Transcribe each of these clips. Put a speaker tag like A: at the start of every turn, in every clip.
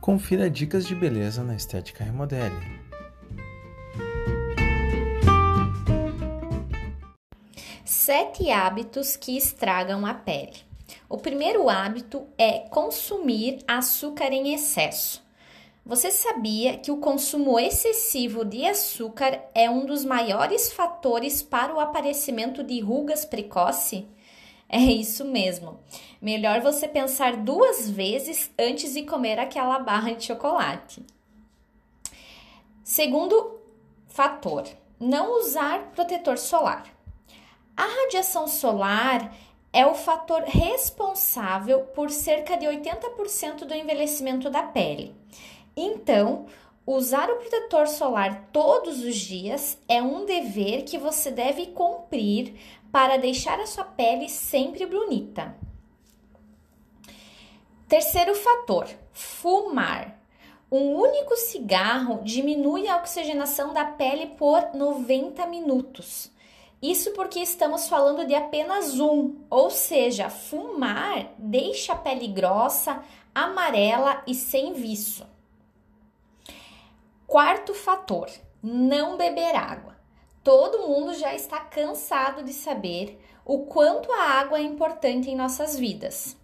A: Confira dicas de beleza na Estética Remodele.
B: Sete hábitos que estragam a pele. O primeiro hábito é consumir açúcar em excesso. Você sabia que o consumo excessivo de açúcar é um dos maiores fatores para o aparecimento de rugas precoce? É isso mesmo. Melhor você pensar duas vezes antes de comer aquela barra de chocolate. Segundo fator, não usar protetor solar. A radiação solar é o fator responsável por cerca de 80% do envelhecimento da pele. Então, usar o protetor solar todos os dias é um dever que você deve cumprir para deixar a sua pele sempre bonita. Terceiro fator: fumar. Um único cigarro diminui a oxigenação da pele por 90 minutos. Isso porque estamos falando de apenas um, ou seja, fumar deixa a pele grossa, amarela e sem viço. Quarto fator: não beber água. Todo mundo já está cansado de saber o quanto a água é importante em nossas vidas.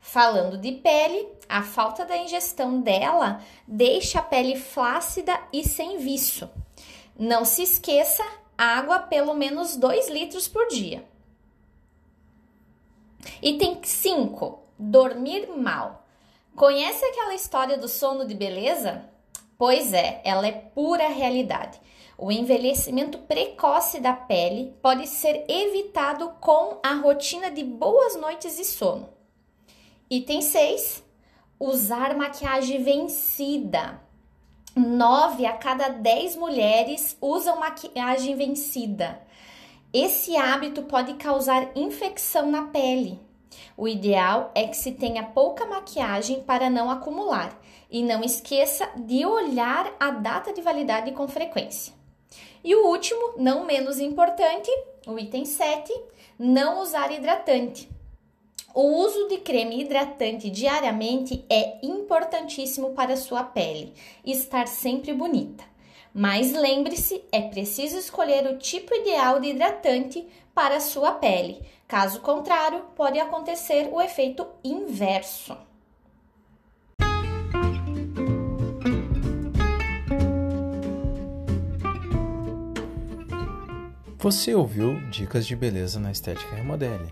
B: Falando de pele, a falta da ingestão dela deixa a pele flácida e sem viço. Não se esqueça, água pelo menos 2 litros por dia. Item 5. Dormir mal. Conhece aquela história do sono de beleza? Pois é, ela é pura realidade. O envelhecimento precoce da pele pode ser evitado com a rotina de boas noites de sono. Item 6: usar maquiagem vencida. 9 a cada 10 mulheres usam maquiagem vencida. Esse hábito pode causar infecção na pele. O ideal é que se tenha pouca maquiagem para não acumular e não esqueça de olhar a data de validade com frequência. E o último, não menos importante, o item 7, não usar hidratante. O uso de creme hidratante diariamente é importantíssimo para a sua pele estar sempre bonita. Mas lembre-se, é preciso escolher o tipo ideal de hidratante para a sua pele. Caso contrário, pode acontecer o efeito inverso.
A: Você ouviu Dicas de Beleza na Estética Remodele.